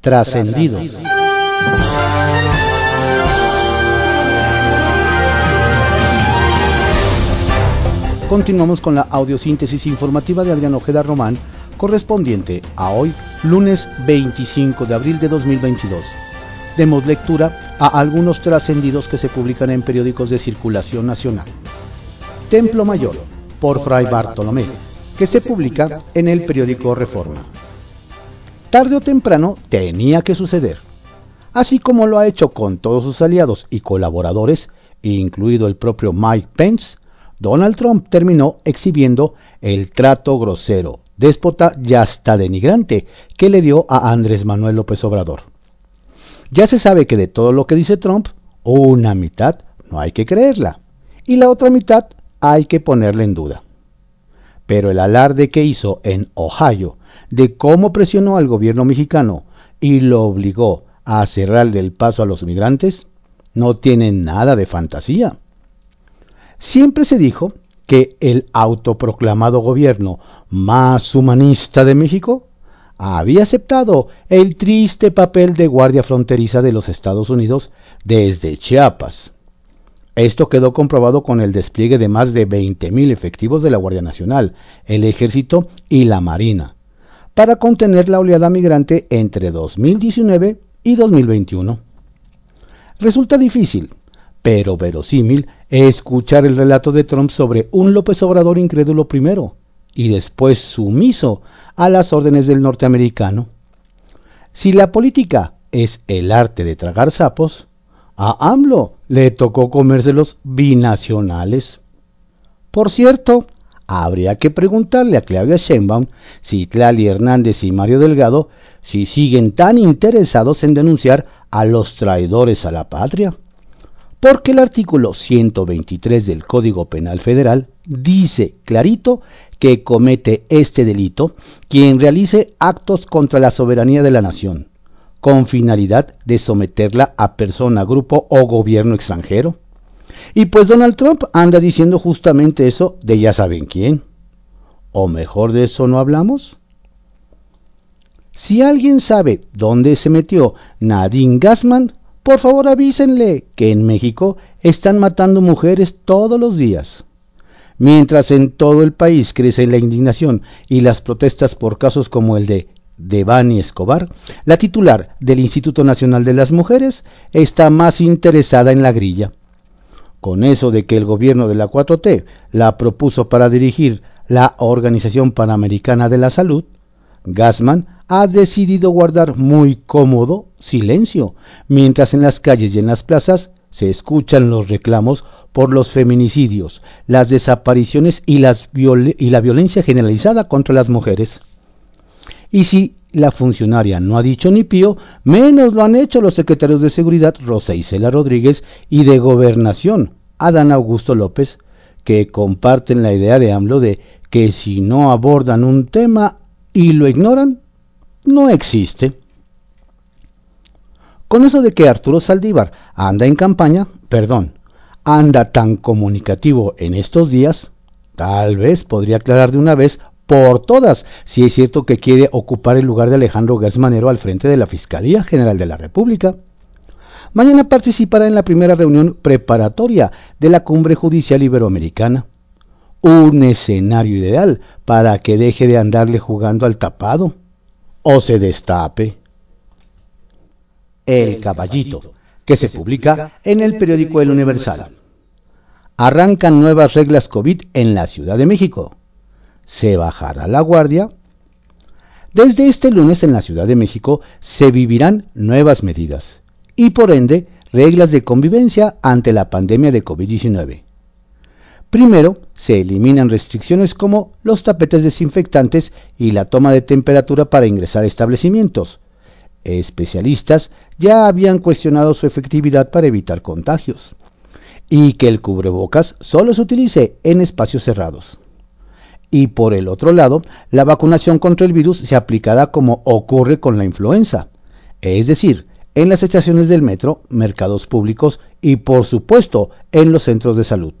Trascendidos. Continuamos con la audiosíntesis informativa de Adrián Ojeda Román, correspondiente a hoy, lunes 25 de abril de 2022. Demos lectura a algunos trascendidos que se publican en periódicos de circulación nacional. Templo Mayor, por Fray Bartolomé, que se publica en el periódico Reforma. Tarde o temprano tenía que suceder. Así como lo ha hecho con todos sus aliados y colaboradores, incluido el propio Mike Pence, Donald Trump terminó exhibiendo el trato grosero, déspota y hasta denigrante que le dio a Andrés Manuel López Obrador. Ya se sabe que de todo lo que dice Trump, una mitad no hay que creerla y la otra mitad hay que ponerla en duda. Pero el alarde que hizo en Ohio de cómo presionó al gobierno mexicano y lo obligó a cerrarle el paso a los migrantes no tiene nada de fantasía. Siempre se dijo que el autoproclamado gobierno más humanista de México había aceptado el triste papel de guardia fronteriza de los Estados Unidos desde Chiapas. Esto quedó comprobado con el despliegue de más de 20.000 efectivos de la Guardia Nacional, el Ejército y la Marina, para contener la oleada migrante entre 2019 y 2021. Resulta difícil, pero verosímil escuchar el relato de Trump sobre un López Obrador incrédulo primero y después sumiso a las órdenes del norteamericano. Si la política es el arte de tragar sapos, a AMLO le tocó comérselos binacionales. Por cierto, habría que preguntarle a Claudia Sheinbaum, Citlali Hernández y Mario Delgado si siguen tan interesados en denunciar a los traidores a la patria porque el artículo 123 del Código Penal Federal dice clarito que comete este delito quien realice actos contra la soberanía de la nación, con finalidad de someterla a persona, grupo o gobierno extranjero. Y pues Donald Trump anda diciendo justamente eso de ya saben quién. ¿O mejor de eso no hablamos? Si alguien sabe dónde se metió Nadine Gassman, por favor avísenle que en México están matando mujeres todos los días. Mientras en todo el país crece la indignación y las protestas por casos como el de Devani Escobar, la titular del Instituto Nacional de las Mujeres está más interesada en la grilla. Con eso de que el gobierno de la 4T la propuso para dirigir la Organización Panamericana de la Salud, Gassman ha decidido guardar muy cómodo silencio, mientras en las calles y en las plazas se escuchan los reclamos por los feminicidios, las desapariciones y, y, la violencia generalizada contra las mujeres. Y si la funcionaria no ha dicho ni pío, menos lo han hecho los secretarios de Seguridad Rosa Isela Rodríguez y de Gobernación Adán Augusto López, que comparten la idea de AMLO de que si no abordan un tema y lo ignoran, no existe. Con eso de que Arturo Saldívar anda en campaña, perdón, anda tan comunicativo en estos días, tal vez podría aclarar de una vez por todas si es cierto que quiere ocupar el lugar de Alejandro Gasmanero al frente de la Fiscalía General de la República. Mañana participará en la primera reunión preparatoria de la Cumbre Judicial Iberoamericana. Un escenario ideal para que deje de andarle jugando al tapado o se destape. El Caballito, que se publica en el periódico El Universal. Arrancan nuevas reglas COVID en la Ciudad de México. ¿Se bajará la guardia? Desde este lunes en la Ciudad de México se vivirán nuevas medidas y por ende reglas de convivencia ante la pandemia de COVID-19. Primero, se eliminan restricciones como los tapetes desinfectantes y la toma de temperatura para ingresar a establecimientos. Especialistas ya habían cuestionado su efectividad para evitar contagios y que el cubrebocas solo se utilice en espacios cerrados. Y por el otro lado, la vacunación contra el virus se aplicará como ocurre con la influenza, es decir, en las estaciones del metro, mercados públicos y por supuesto en los centros de salud.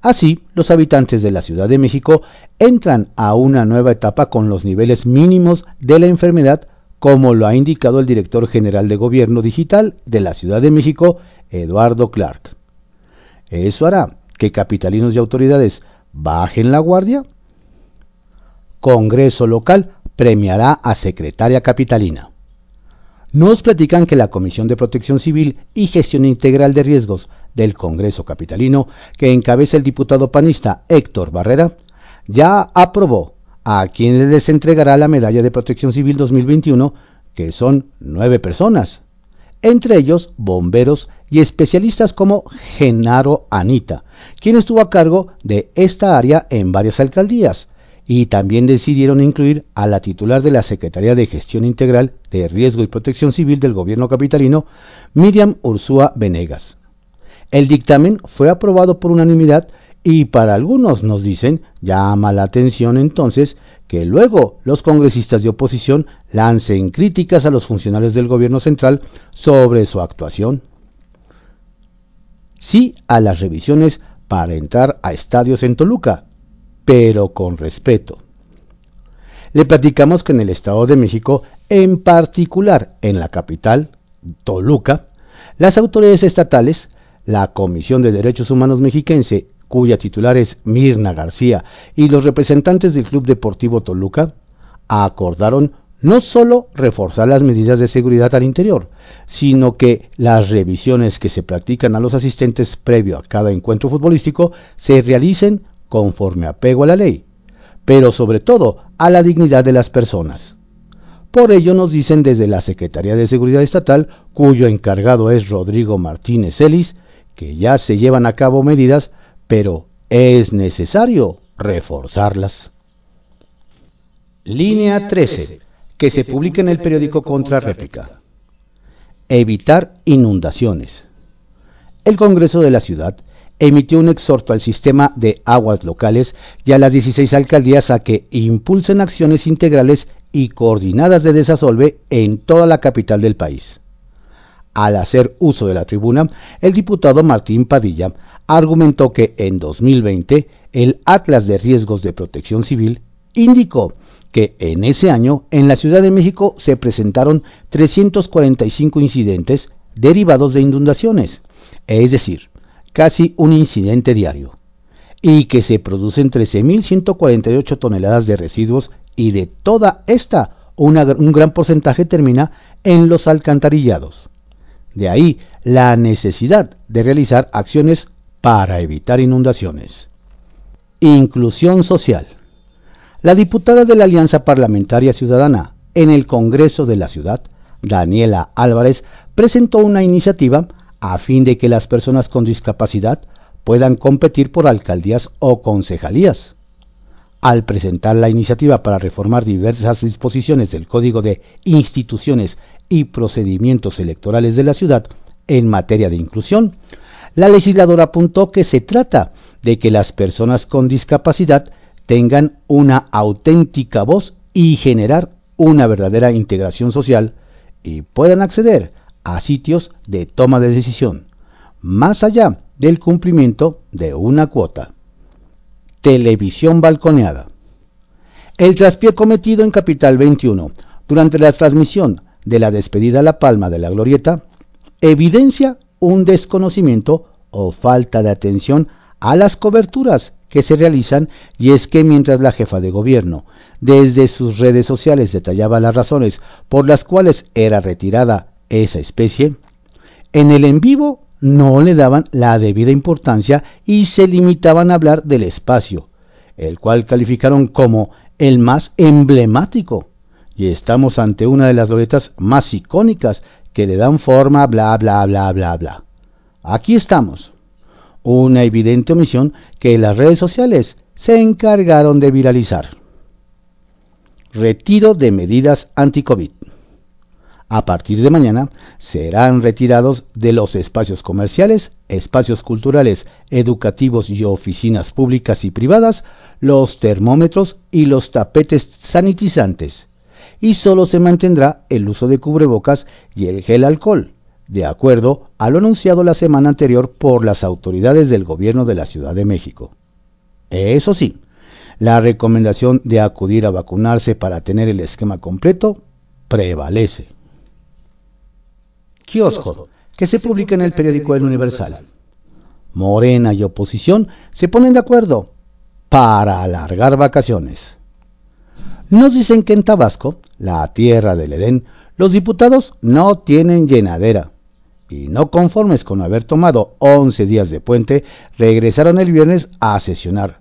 Así, los habitantes de la Ciudad de México entran a una nueva etapa con los niveles mínimos de la enfermedad como lo ha indicado el director general de Gobierno Digital de la Ciudad de México, Eduardo Clark. ¿Eso hará que capitalinos y autoridades bajen la guardia? Congreso local premiará a secretaria capitalina. Nos platican que la Comisión de Protección Civil y Gestión Integral de Riesgos del Congreso Capitalino, que encabeza el diputado panista Héctor Barrera, ya aprobó a quienes les entregará la Medalla de Protección Civil 2021, que son nueve personas, entre ellos bomberos y especialistas como Genaro Anita, quien estuvo a cargo de esta área en varias alcaldías, y también decidieron incluir a la titular de la Secretaría de Gestión Integral de Riesgo y Protección Civil del Gobierno Capitalino, Miriam Ursúa Venegas. El dictamen fue aprobado por unanimidad y para algunos nos dicen llama la atención entonces que luego los congresistas de oposición lancen críticas a los funcionarios del gobierno central sobre su actuación. Sí a las revisiones para entrar a estadios en Toluca, pero con respeto. Le platicamos que en el Estado de México, en particular en la capital, Toluca, las autoridades estatales, la Comisión de Derechos Humanos Mexiquense, cuya titular es Mirna García, y los representantes del Club Deportivo Toluca, acordaron no solo reforzar las medidas de seguridad al interior, sino que las revisiones que se practican a los asistentes previo a cada encuentro futbolístico se realicen conforme apego a la ley, pero sobre todo a la dignidad de las personas. Por ello nos dicen desde la Secretaría de Seguridad Estatal, cuyo encargado es Rodrigo Martínez Ellis, que ya se llevan a cabo medidas, pero es necesario reforzarlas. Línea 13, que se publica en el periódico Contra Réplica. Evitar inundaciones. El Congreso de la Ciudad emitió un exhorto al sistema de aguas locales y a las 16 alcaldías a que impulsen acciones integrales y coordinadas de desasolve en toda la capital del país. Al hacer uso de la tribuna, el diputado Martín Padilla argumentó que en 2020 el Atlas de Riesgos de Protección Civil indicó que en ese año en la Ciudad de México se presentaron 345 incidentes derivados de inundaciones, es decir, casi un incidente diario, y que se producen 13.148 toneladas de residuos y de toda esta un gran porcentaje termina en los alcantarillados. De ahí la necesidad de realizar acciones para evitar inundaciones. Inclusión social. La diputada de la Alianza Parlamentaria Ciudadana en el Congreso de la Ciudad, Daniela Álvarez, presentó una iniciativa a fin de que las personas con discapacidad puedan competir por alcaldías o concejalías. Al presentar la iniciativa para reformar diversas disposiciones del Código de Instituciones y Procedimientos Electorales de la ciudad en materia de inclusión, la legisladora apuntó que se trata de que las personas con discapacidad tengan una auténtica voz y generar una verdadera integración social y puedan acceder a sitios de toma de decisión, más allá del cumplimiento de una cuota. Televisión balconeada. El traspié cometido en Capital 21 durante la transmisión de la despedida a La Palma de la Glorieta evidencia un desconocimiento o falta de atención a las coberturas que se realizan y es que mientras la jefa de gobierno desde sus redes sociales detallaba las razones por las cuales era retirada esa especie, en el en vivo no le daban la debida importancia y se limitaban a hablar del espacio, el cual calificaron como el más emblemático. Y estamos ante una de las loretas más icónicas que le dan forma, bla, bla, bla, bla, bla. Aquí estamos. Una evidente omisión que las redes sociales se encargaron de viralizar. Retiro de medidas anti-COVID a partir de mañana serán retirados de los espacios comerciales, espacios culturales, educativos y oficinas públicas y privadas los termómetros y los tapetes sanitizantes, y solo se mantendrá el uso de cubrebocas y el gel alcohol, de acuerdo a lo anunciado la semana anterior por las autoridades del gobierno de la Ciudad de México. Eso sí, la recomendación de acudir a vacunarse para tener el esquema completo prevalece. Kiosco, que se publica en el periódico El Universal. Morena y oposición se ponen de acuerdo para alargar vacaciones. Nos dicen que en Tabasco, la tierra del Edén, los diputados no tienen llenadera y no conformes con haber tomado 11 días de puente, regresaron el viernes a sesionar.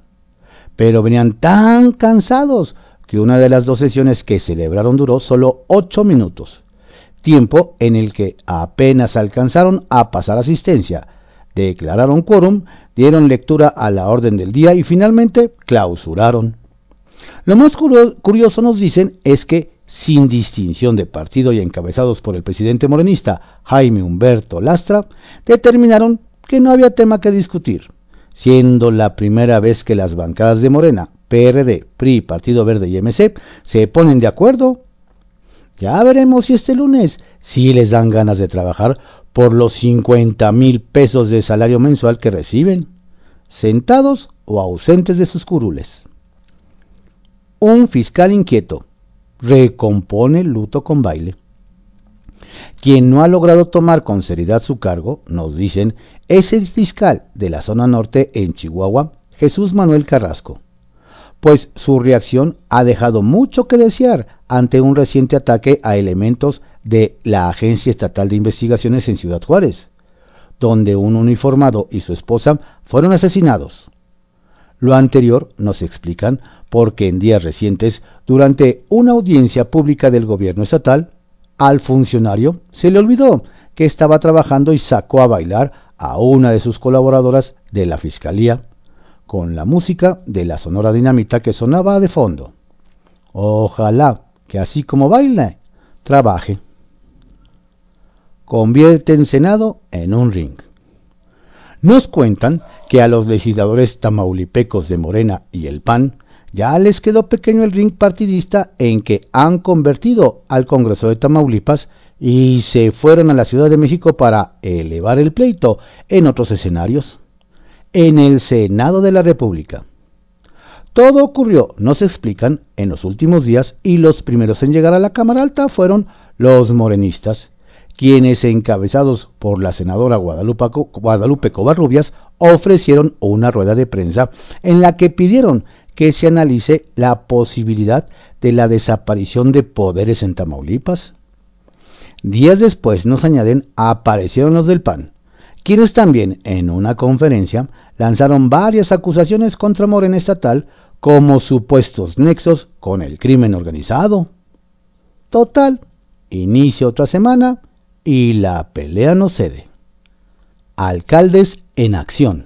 Pero venían tan cansados que una de las dos sesiones que celebraron duró solo 8 minutos, tiempo en el que apenas alcanzaron a pasar asistencia, declararon quórum, dieron lectura a la orden del día y finalmente clausuraron. Lo más curioso nos dicen es que sin distinción de partido y encabezados por el presidente morenista Jaime Humberto Lastra, determinaron que no había tema que discutir, siendo la primera vez que las bancadas de Morena, PRD, PRI, Partido Verde y MC se ponen de acuerdo. Ya veremos si este lunes sí les dan ganas de trabajar por los 50 mil pesos de salario mensual que reciben, sentados o ausentes de sus curules. Un fiscal inquieto, recompone el luto con baile. Quien no ha logrado tomar con seriedad su cargo, nos dicen, es el fiscal de la zona norte en Chihuahua, Jesús Manuel Carrasco, pues su reacción ha dejado mucho que desear ante un reciente ataque a elementos de la Agencia Estatal de Investigaciones en Ciudad Juárez, donde un uniformado y su esposa fueron asesinados. Lo anterior, nos explican, porque en días recientes, durante una audiencia pública del gobierno estatal, al funcionario se le olvidó que estaba trabajando y sacó a bailar a una de sus colaboradoras de la Fiscalía con la música de la Sonora Dinamita que sonaba de fondo. Ojalá que así como baila, trabaje. Convierte en Senado en un ring. Nos cuentan que a los legisladores tamaulipecos de Morena y el PAN ya les quedó pequeño el ring partidista en que han convertido al Congreso de Tamaulipas y se fueron a la Ciudad de México para elevar el pleito en otros escenarios, en el Senado de la República. Todo ocurrió, nos explican, en los últimos días y los primeros en llegar a la Cámara Alta fueron los morenistas, quienes encabezados por la senadora Guadalupe, Guadalupe Covarrubias ofrecieron una rueda de prensa en la que pidieron que se analice la posibilidad de la desaparición de poderes en Tamaulipas. Días después nos añaden aparecieron los del PAN, quienes también en una conferencia lanzaron varias acusaciones contra Morena Estatal como supuestos nexos con el crimen organizado. Total, inicia otra semana y la pelea no cede. Alcaldes en acción.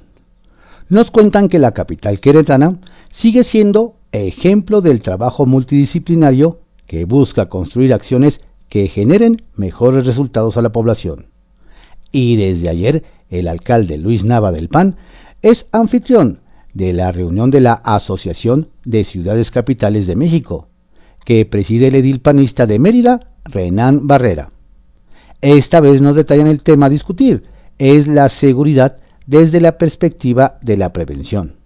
Nos cuentan que la capital queretana sigue siendo ejemplo del trabajo multidisciplinario que busca construir acciones que generen mejores resultados a la población. Y desde ayer el alcalde Luis Nava del PAN es anfitrión de la reunión de la Asociación de Ciudades Capitales de México, que preside el edil panista de Mérida, Renán Barrera. Esta vez nos detallan el tema a discutir, es la seguridad desde la perspectiva de la prevención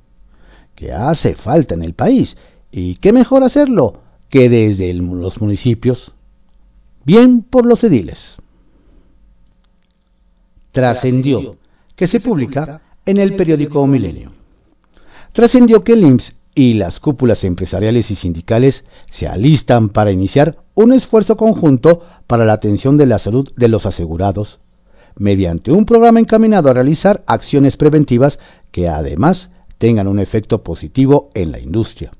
que hace falta en el país. ¿Y qué mejor hacerlo que desde los municipios? Bien por los ediles. Trascendió, que se publica en el periódico Milenio. Trascendió que el IMSS y las cúpulas empresariales y sindicales se alistan para iniciar un esfuerzo conjunto para la atención de la salud de los asegurados, mediante un programa encaminado a realizar acciones preventivas que además tengan un efecto positivo en la industria.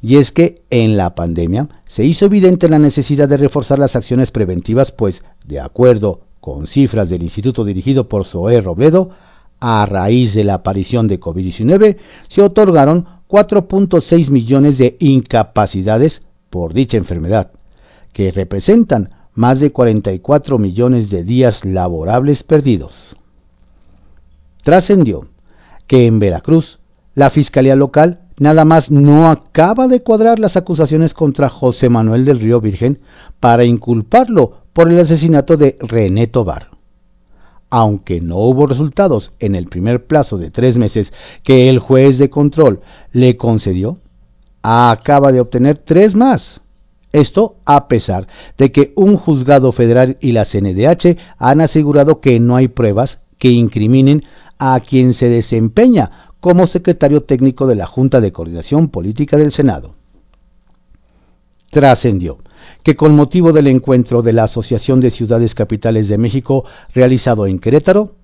Y es que en la pandemia se hizo evidente la necesidad de reforzar las acciones preventivas, pues, de acuerdo con cifras del instituto dirigido por Zoé Robledo, a raíz de la aparición de COVID-19, se otorgaron 4.6 millones de incapacidades por dicha enfermedad, que representan más de 44 millones de días laborables perdidos. Trascendió que en Veracruz la Fiscalía Local nada más no acaba de cuadrar las acusaciones contra José Manuel del Río Virgen para inculparlo por el asesinato de René Tobar. Aunque no hubo resultados en el primer plazo de tres meses que el juez de control le concedió, acaba de obtener tres más, Esto a pesar de que un juzgado federal y la CNDH han asegurado que no hay pruebas que incriminen a quien se desempeña como secretario técnico de la Junta de Coordinación Política del Senado. Trascendió que con motivo del encuentro de la Asociación de Ciudades Capitales de México realizado en Querétaro,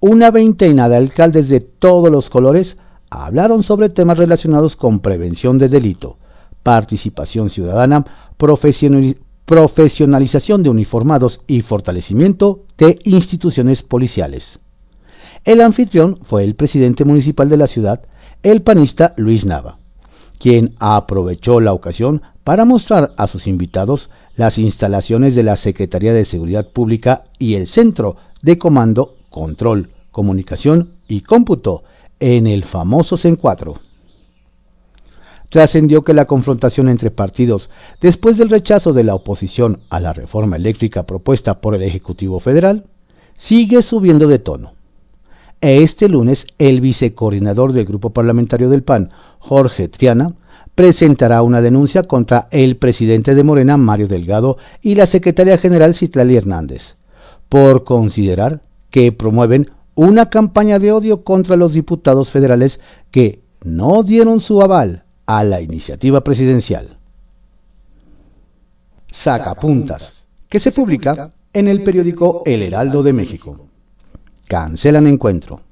una veintena de alcaldes de todos los colores hablaron sobre temas relacionados con prevención de delito, participación ciudadana, profesionalización de uniformados y fortalecimiento de instituciones policiales. El anfitrión fue el presidente municipal de la ciudad, el panista Luis Nava, quien aprovechó la ocasión para mostrar a sus invitados las instalaciones de la Secretaría de Seguridad Pública y el Centro de Comando, Control, Comunicación y Cómputo en el famoso CEN4. Trascendió que la confrontación entre partidos, después del rechazo de la oposición a la reforma eléctrica propuesta por el Ejecutivo Federal, sigue subiendo de tono. Este lunes, el vicecoordinador del Grupo Parlamentario del PAN, Jorge Triana, presentará una denuncia contra el presidente de Morena, Mario Delgado, y la secretaria general Citlali Hernández, por considerar que promueven una campaña de odio contra los diputados federales que no dieron su aval a la iniciativa presidencial. Sacapuntas, que se publica en el periódico El Heraldo de México cancelan encuentro.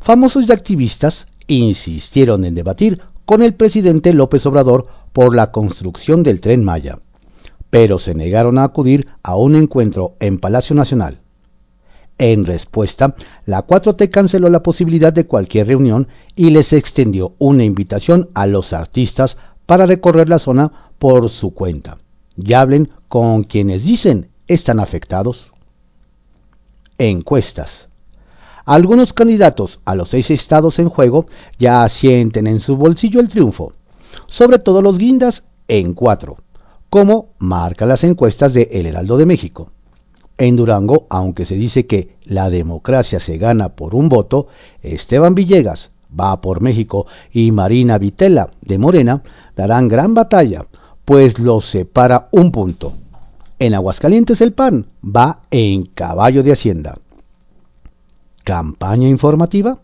Famosos y activistas insistieron en debatir con el presidente López Obrador por la construcción del tren Maya, pero se negaron a acudir a un encuentro en Palacio Nacional. En respuesta, la 4T canceló la posibilidad de cualquier reunión y les extendió una invitación a los artistas para recorrer la zona por su cuenta y hablen con quienes dicen están afectados encuestas. Algunos candidatos a los seis estados en juego ya sienten en su bolsillo el triunfo, sobre todo los guindas en cuatro, como marca las encuestas de El Heraldo de México. En Durango, aunque se dice que la democracia se gana por un voto, Esteban Villegas va por México y Marina Vitela de Morena darán gran batalla, pues los separa un punto. En Aguascalientes el PAN va en caballo de Hacienda. ¿Campaña informativa?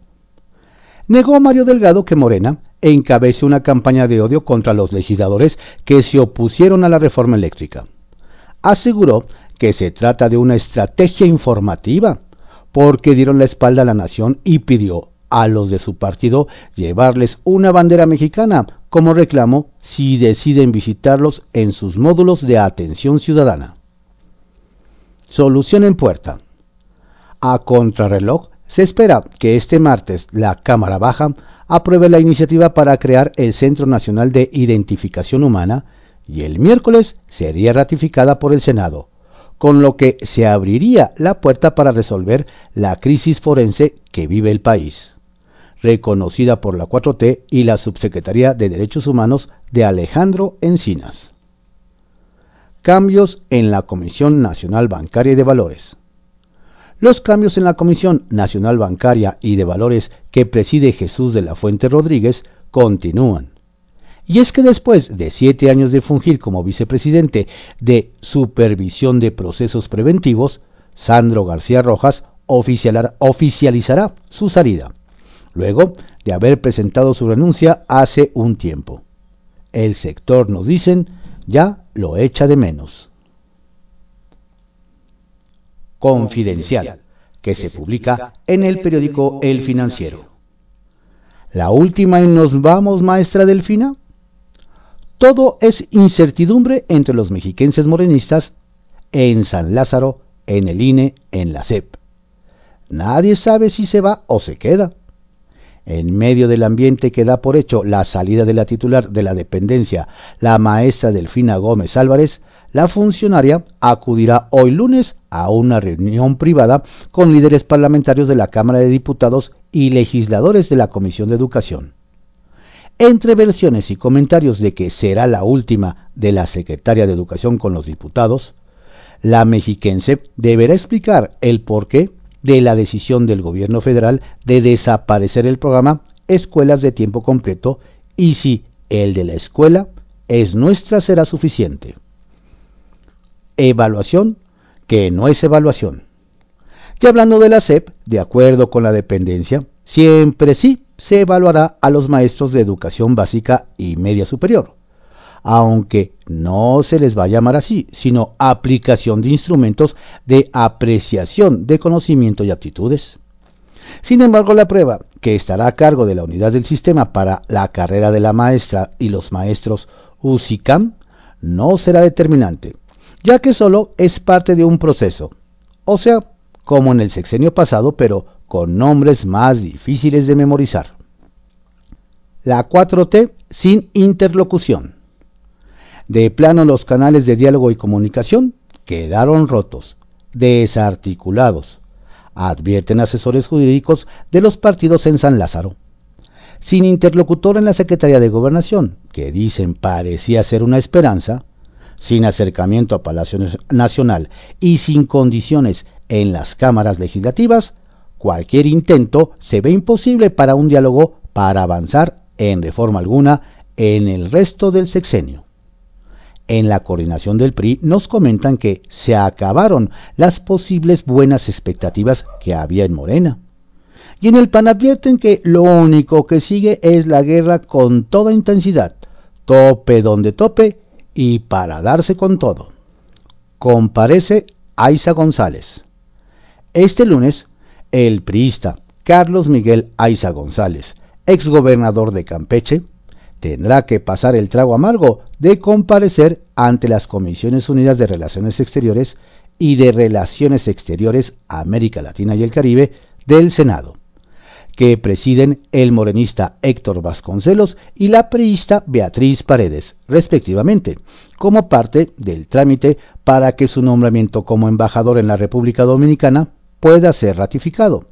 Negó Mario Delgado que Morena encabece una campaña de odio contra los legisladores que se opusieron a la reforma eléctrica. Aseguró que se trata de una estrategia informativa, porque dieron la espalda a la nación y pidió a los de su partido llevarles una bandera mexicana como reclamo si deciden visitarlos en sus módulos de atención ciudadana. Solución en puerta. A contrarreloj, se espera que este martes la Cámara Baja apruebe la iniciativa para crear el Centro Nacional de Identificación Humana y el miércoles sería ratificada por el Senado, con lo que se abriría la puerta para resolver la crisis forense que vive el país reconocida por la 4T y la Subsecretaría de Derechos Humanos de Alejandro Encinas. Cambios en la Comisión Nacional Bancaria y de Valores. Los cambios en la Comisión Nacional Bancaria y de Valores que preside Jesús de la Fuente Rodríguez continúan. Y es que después de siete años de fungir como vicepresidente de Supervisión de Procesos Preventivos, Sandro García Rojas oficializará su salida luego de haber presentado su renuncia hace un tiempo. El sector, nos dicen, ya lo echa de menos. Confidencial, que se publica en el periódico El Financiero. La última en Nos vamos, maestra Delfina. Todo es incertidumbre entre los mexiquenses morenistas en San Lázaro, en el INE, en la CEP. Nadie sabe si se va o se queda. En medio del ambiente que da por hecho la salida de la titular de la dependencia, la maestra Delfina Gómez Álvarez, la funcionaria acudirá hoy lunes a una reunión privada con líderes parlamentarios de la Cámara de Diputados y legisladores de la Comisión de Educación. Entre versiones y comentarios de que será la última de la secretaria de Educación con los diputados, la mexiquense deberá explicar el por qué de la decisión del gobierno federal de desaparecer el programa Escuelas de Tiempo Completo y si el de la escuela es nuestra será suficiente. Evaluación que no es evaluación. Y hablando de la SEP, de acuerdo con la dependencia, siempre sí se evaluará a los maestros de educación básica y media superior, aunque no se les va a llamar así, sino aplicación de instrumentos de apreciación de conocimiento y aptitudes. Sin embargo, la prueba, que estará a cargo de la unidad del sistema para la carrera de la maestra y los maestros USICAM, no será determinante, ya que solo es parte de un proceso, o sea, como en el sexenio pasado, pero con nombres más difíciles de memorizar. La 4T sin interlocución. De plano los canales de diálogo y comunicación quedaron rotos, desarticulados, advierten asesores jurídicos de los partidos en San Lázaro. Sin interlocutor en la Secretaría de Gobernación, que dicen parecía ser una esperanza, sin acercamiento a Palacio Nacional y sin condiciones en las cámaras legislativas, cualquier intento se ve imposible para un diálogo para avanzar en reforma alguna en el resto del sexenio en la coordinación del PRI nos comentan que se acabaron las posibles buenas expectativas que había en Morena. Y en el PAN advierten que lo único que sigue es la guerra con toda intensidad, tope donde tope y para darse con todo. Comparece Aiza González. Este lunes, el priista Carlos Miguel Aiza González, exgobernador de Campeche, tendrá que pasar el trago amargo de comparecer ante las Comisiones Unidas de Relaciones Exteriores y de Relaciones Exteriores América Latina y el Caribe del Senado, que presiden el morenista Héctor Vasconcelos y la priista Beatriz Paredes, respectivamente, como parte del trámite para que su nombramiento como embajador en la República Dominicana pueda ser ratificado.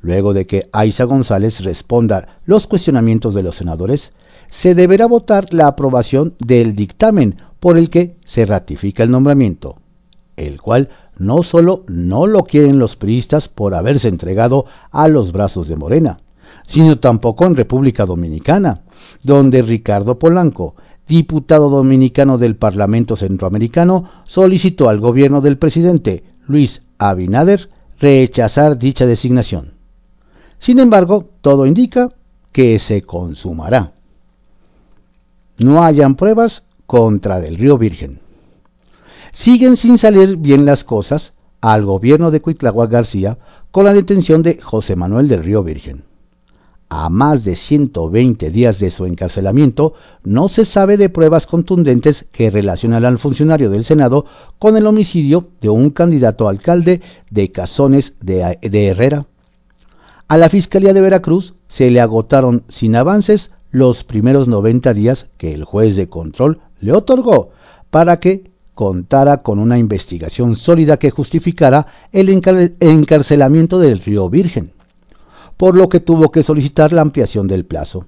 Luego de que Aiza González responda los cuestionamientos de los senadores, se deberá votar la aprobación del dictamen por el que se ratifica el nombramiento, el cual no solo no lo quieren los priistas por haberse entregado a los brazos de Morena, sino tampoco en República Dominicana, donde Ricardo Polanco, diputado dominicano del Parlamento Centroamericano, solicitó al gobierno del presidente Luis Abinader rechazar dicha designación. Sin embargo, todo indica que se consumará no hayan pruebas contra del río Virgen. Siguen sin salir bien las cosas al gobierno de Cuitláhuac García con la detención de José Manuel del Río Virgen. A más de 120 días de su encarcelamiento, no se sabe de pruebas contundentes que relacionan al funcionario del Senado con el homicidio de un candidato alcalde de Cazones de, de Herrera. A la Fiscalía de Veracruz se le agotaron sin avances los primeros 90 días que el juez de control le otorgó para que contara con una investigación sólida que justificara el encarcelamiento del río Virgen, por lo que tuvo que solicitar la ampliación del plazo.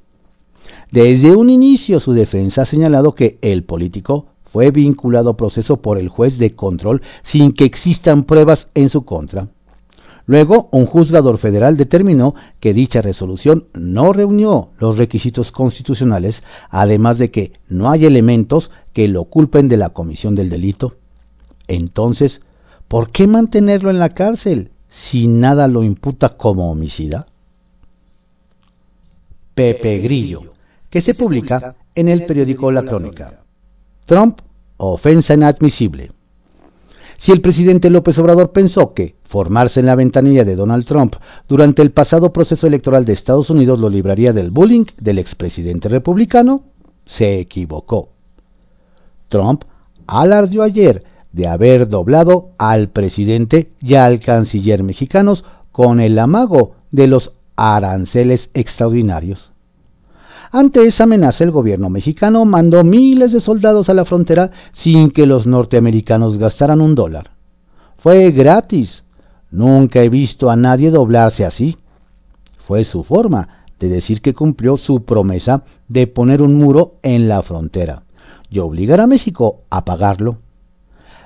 Desde un inicio su defensa ha señalado que el político fue vinculado a proceso por el juez de control sin que existan pruebas en su contra. Luego, un juzgador federal determinó que dicha resolución no reunió los requisitos constitucionales, además de que no hay elementos que lo culpen de la comisión del delito. Entonces, ¿por qué mantenerlo en la cárcel si nada lo imputa como homicida? Pepe Grillo, que se publica en el periódico La Crónica. Trump, ofensa inadmisible. Si el presidente López Obrador pensó que formarse en la ventanilla de Donald Trump durante el pasado proceso electoral de Estados Unidos lo libraría del bullying del expresidente republicano, se equivocó. Trump alardió ayer de haber doblado al presidente y al canciller mexicanos con el amago de los aranceles extraordinarios. Ante esa amenaza, el gobierno mexicano mandó miles de soldados a la frontera sin que los norteamericanos gastaran un dólar. Fue gratis. Nunca he visto a nadie doblarse así. Fue su forma de decir que cumplió su promesa de poner un muro en la frontera y obligar a México a pagarlo.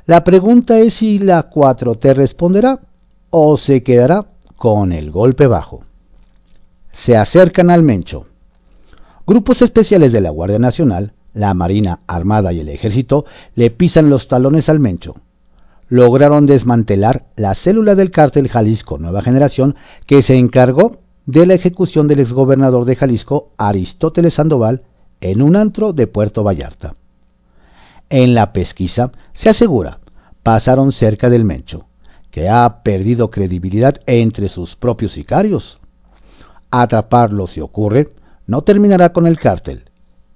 La pregunta es si la 4T responderá o se quedará con el golpe bajo. Se acercan al Mencho. Grupos especiales de la Guardia Nacional la Marina Armada y el Ejército le pisan los talones al Mencho. Lograron desmantelar la célula del cártel Jalisco Nueva Generación que se encargó de la ejecución del exgobernador de Jalisco, Aristóteles Sandoval, en un antro de Puerto Vallarta. En la pesquisa se asegura, pasaron cerca del Mencho, que ha perdido credibilidad entre sus propios sicarios. Atraparlo si ocurre, no terminará con el cártel,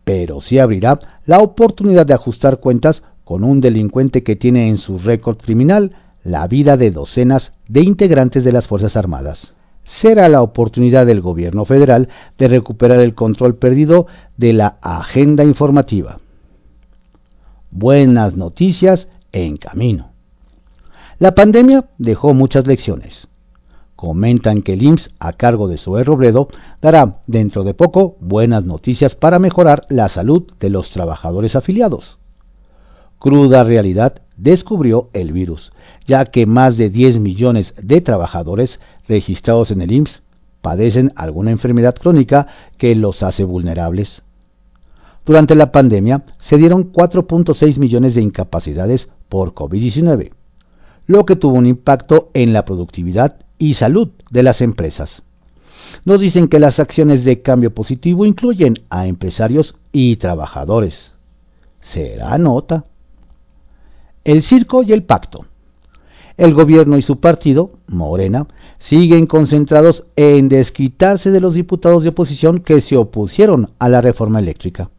pero sí abrirá la oportunidad de ajustar cuentas con un delincuente que tiene en su récord criminal la vida de docenas de integrantes de las Fuerzas Armadas. Será la oportunidad del gobierno federal de recuperar el control perdido de la agenda informativa. Buenas noticias en camino. La pandemia dejó muchas lecciones. Comentan que el IMSS, a cargo de Zoe Robledo, dará dentro de poco buenas noticias para mejorar la salud de los trabajadores afiliados. Cruda realidad descubrió el virus, ya que más de 10 millones de trabajadores registrados en el IMSS padecen alguna enfermedad crónica que los hace vulnerables. Durante la pandemia se dieron 4.6 millones de incapacidades por COVID-19, lo que tuvo un impacto en la productividad y salud de las empresas. Nos dicen que las acciones de cambio positivo incluyen a empresarios y trabajadores. Será nota. El circo y el pacto. El gobierno y su partido, Morena, siguen concentrados en desquitarse de los diputados de oposición que se opusieron a la reforma eléctrica.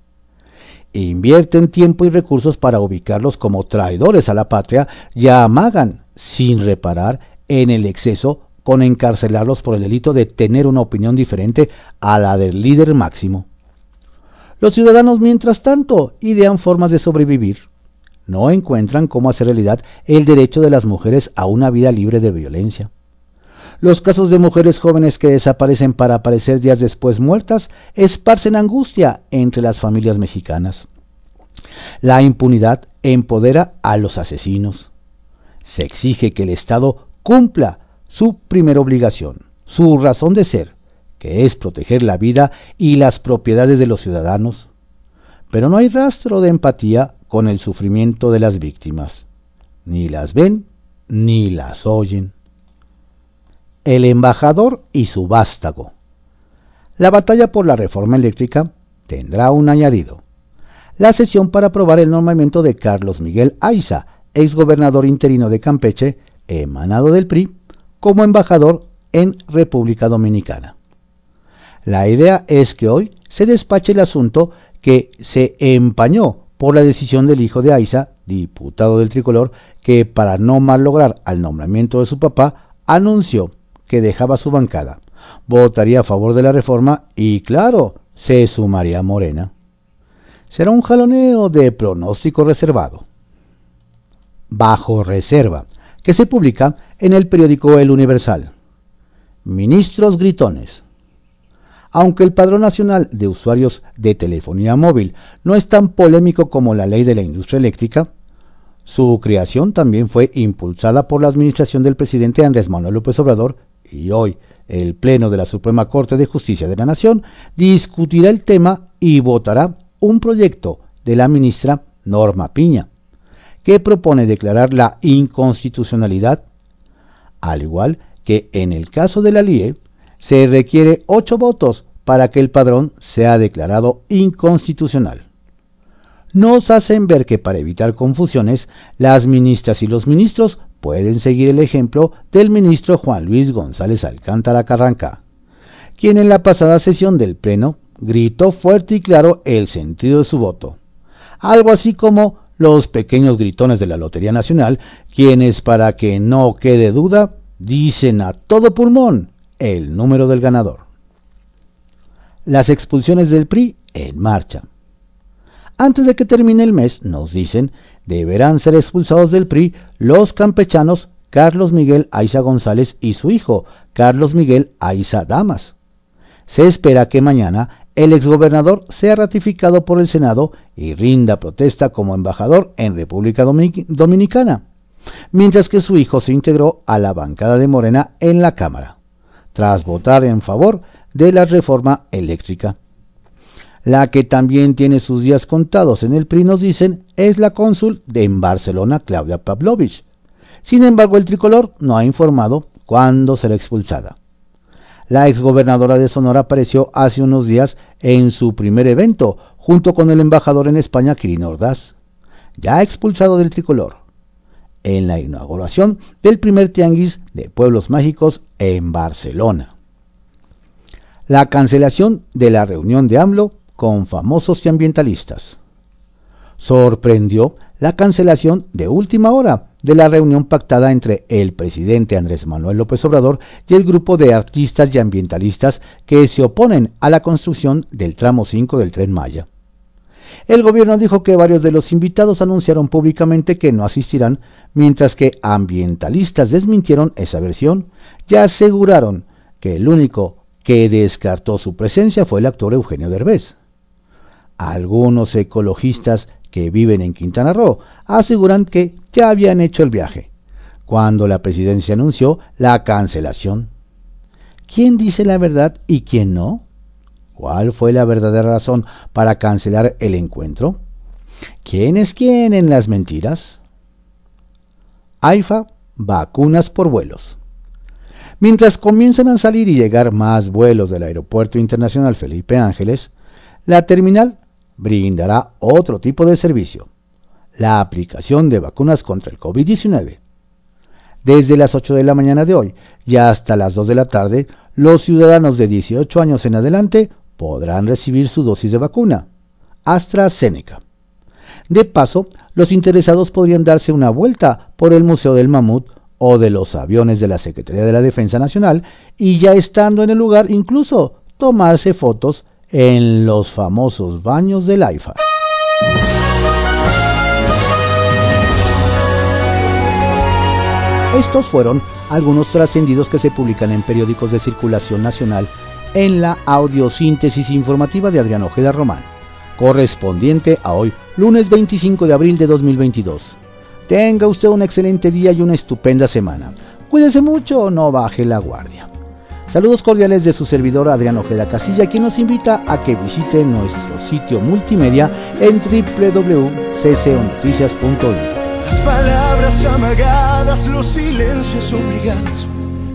Invierten tiempo y recursos para ubicarlos como traidores a la patria y amagan, sin reparar, en el exceso con encarcelarlos por el delito de tener una opinión diferente a la del líder máximo. Los ciudadanos, mientras tanto, idean formas de sobrevivir. No encuentran cómo hacer realidad el derecho de las mujeres a una vida libre de violencia. Los casos de mujeres jóvenes que desaparecen para aparecer días después muertas esparcen angustia entre las familias mexicanas. La impunidad empodera a los asesinos. Se exige que el Estado cumpla su primera obligación, su razón de ser, que es proteger la vida y las propiedades de los ciudadanos. Pero no hay rastro de empatía con el sufrimiento de las víctimas. Ni las ven ni las oyen. El embajador y su vástago. La batalla por la reforma eléctrica tendrá un añadido. La sesión para aprobar el nombramiento de Carlos Miguel Aiza, exgobernador interino de Campeche, emanado del PRI, como embajador en República Dominicana. La idea es que hoy se despache el asunto que se empañó por la decisión del hijo de Aiza, diputado del tricolor, que para no malograr al nombramiento de su papá, anunció que dejaba su bancada, votaría a favor de la reforma y, claro, se sumaría a Morena. Será un jaloneo de pronóstico reservado. Bajo reserva, que se publica en el periódico El Universal. Ministros gritones. Aunque el Padrón Nacional de Usuarios de Telefonía Móvil no es tan polémico como la ley de la industria eléctrica, su creación también fue impulsada por la administración del presidente Andrés Manuel López Obrador y hoy el Pleno de la Suprema Corte de Justicia de la Nación discutirá el tema y votará un proyecto de la ministra Norma Piña, que propone declarar la inconstitucionalidad, al igual que en el caso de la LIE, se requiere ocho votos para que el padrón sea declarado inconstitucional. Nos hacen ver que para evitar confusiones, las ministras y los ministros pueden seguir el ejemplo del ministro Juan Luis González Alcántara Carranca, quien en la pasada sesión del Pleno gritó fuerte y claro el sentido de su voto. Algo así como los pequeños gritones de la Lotería Nacional, quienes, para que no quede duda, dicen a todo pulmón el número del ganador. Las expulsiones del PRI en marcha. Antes de que termine el mes, nos dicen, deberán ser expulsados del PRI los campechanos Carlos Miguel Aiza González y su hijo, Carlos Miguel Aiza Damas. Se espera que mañana el exgobernador sea ratificado por el Senado y rinda protesta como embajador en República Dominicana, mientras que su hijo se integró a la bancada de Morena en la Cámara, tras votar en favor de la reforma eléctrica. La que también tiene sus días contados en el PRI, nos dicen, es la cónsul de en Barcelona, Claudia Pavlovich. Sin embargo, el tricolor no ha informado cuándo será expulsada. La exgobernadora de Sonora apareció hace unos días en su primer evento, junto con el embajador en España, Quirino Ordaz, ya expulsado del tricolor, en la inauguración del primer tianguis de pueblos mágicos en Barcelona. La cancelación de la reunión de AMLO con famosos y ambientalistas. Sorprendió la cancelación de última hora de la reunión pactada entre el presidente Andrés Manuel López Obrador y el grupo de artistas y ambientalistas que se oponen a la construcción del tramo 5 del tren Maya. El gobierno dijo que varios de los invitados anunciaron públicamente que no asistirán, mientras que ambientalistas desmintieron esa versión y aseguraron que el único que descartó su presencia fue el actor Eugenio Derbez. Algunos ecologistas que viven en Quintana Roo aseguran que ya habían hecho el viaje, cuando la presidencia anunció la cancelación. ¿Quién dice la verdad y quién no? ¿Cuál fue la verdadera razón para cancelar el encuentro? ¿Quién es quién en las mentiras? AIFA, vacunas por vuelos. Mientras comienzan a salir y llegar más vuelos del Aeropuerto Internacional Felipe Ángeles, la terminal brindará otro tipo de servicio, la aplicación de vacunas contra el COVID-19. Desde las 8 de la mañana de hoy y hasta las 2 de la tarde, los ciudadanos de 18 años en adelante podrán recibir su dosis de vacuna, AstraZeneca. De paso, los interesados podrían darse una vuelta por el Museo del Mamut o de los aviones de la Secretaría de la Defensa Nacional y ya estando en el lugar incluso tomarse fotos en los famosos baños del AIFA. Estos fueron algunos trascendidos que se publican en periódicos de circulación nacional en la audiosíntesis informativa de Adrián Ojeda Román, correspondiente a hoy, lunes 25 de abril de 2022. Tenga usted un excelente día y una estupenda semana. Cuídese mucho, no baje la guardia. Saludos cordiales de su servidor Adrián Ojeda Casilla, quien nos invita a que visite nuestro sitio multimedia en www.cconoticias.info. Las palabras amagadas, los silencios obligados,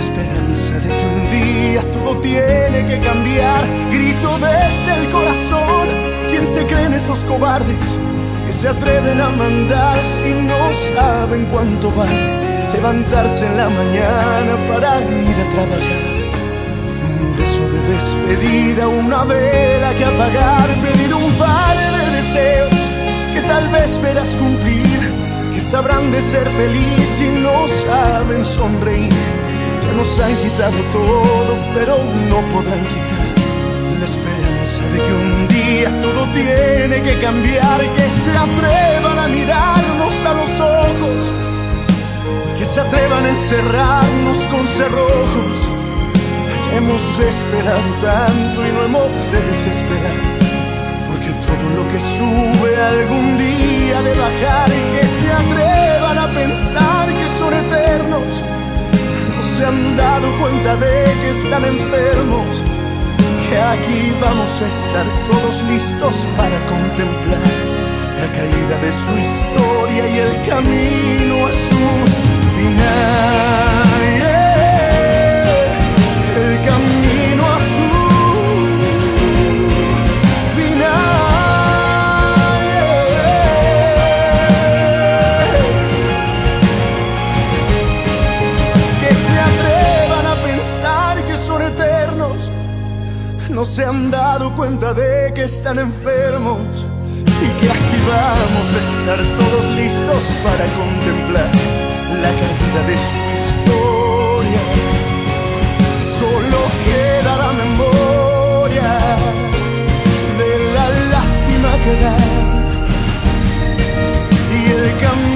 esperanza de que un día todo tiene que cambiar. Grito desde el corazón. ¿Quién se creen esos cobardes que se atreven a mandar si no saben cuánto vale? levantarse en la mañana para ir a trabajar. Un beso de despedida, una vela que apagar, pedir un par de deseos que tal vez verás cumplir, que sabrán de ser feliz y no saben sonreír. Nos han quitado todo, pero no podrán quitar la esperanza de que un día todo tiene que cambiar, que se atrevan a mirarnos a los ojos que se atrevan a encerrarnos con cerrojos. Hemos esperado tanto y no hemos de desesperar, porque todo lo que sube algún día de bajar y que se atrevan a pensar que son eternos, no se han dado cuenta de que están enfermos, que aquí vamos a estar todos listos para contemplar la caída de su historia y el camino a su el no se han dado cuenta de que están enfermos y que aquí vamos a estar todos listos para contemplar la carga de su historia. Solo queda la memoria de la lástima que da y el camino.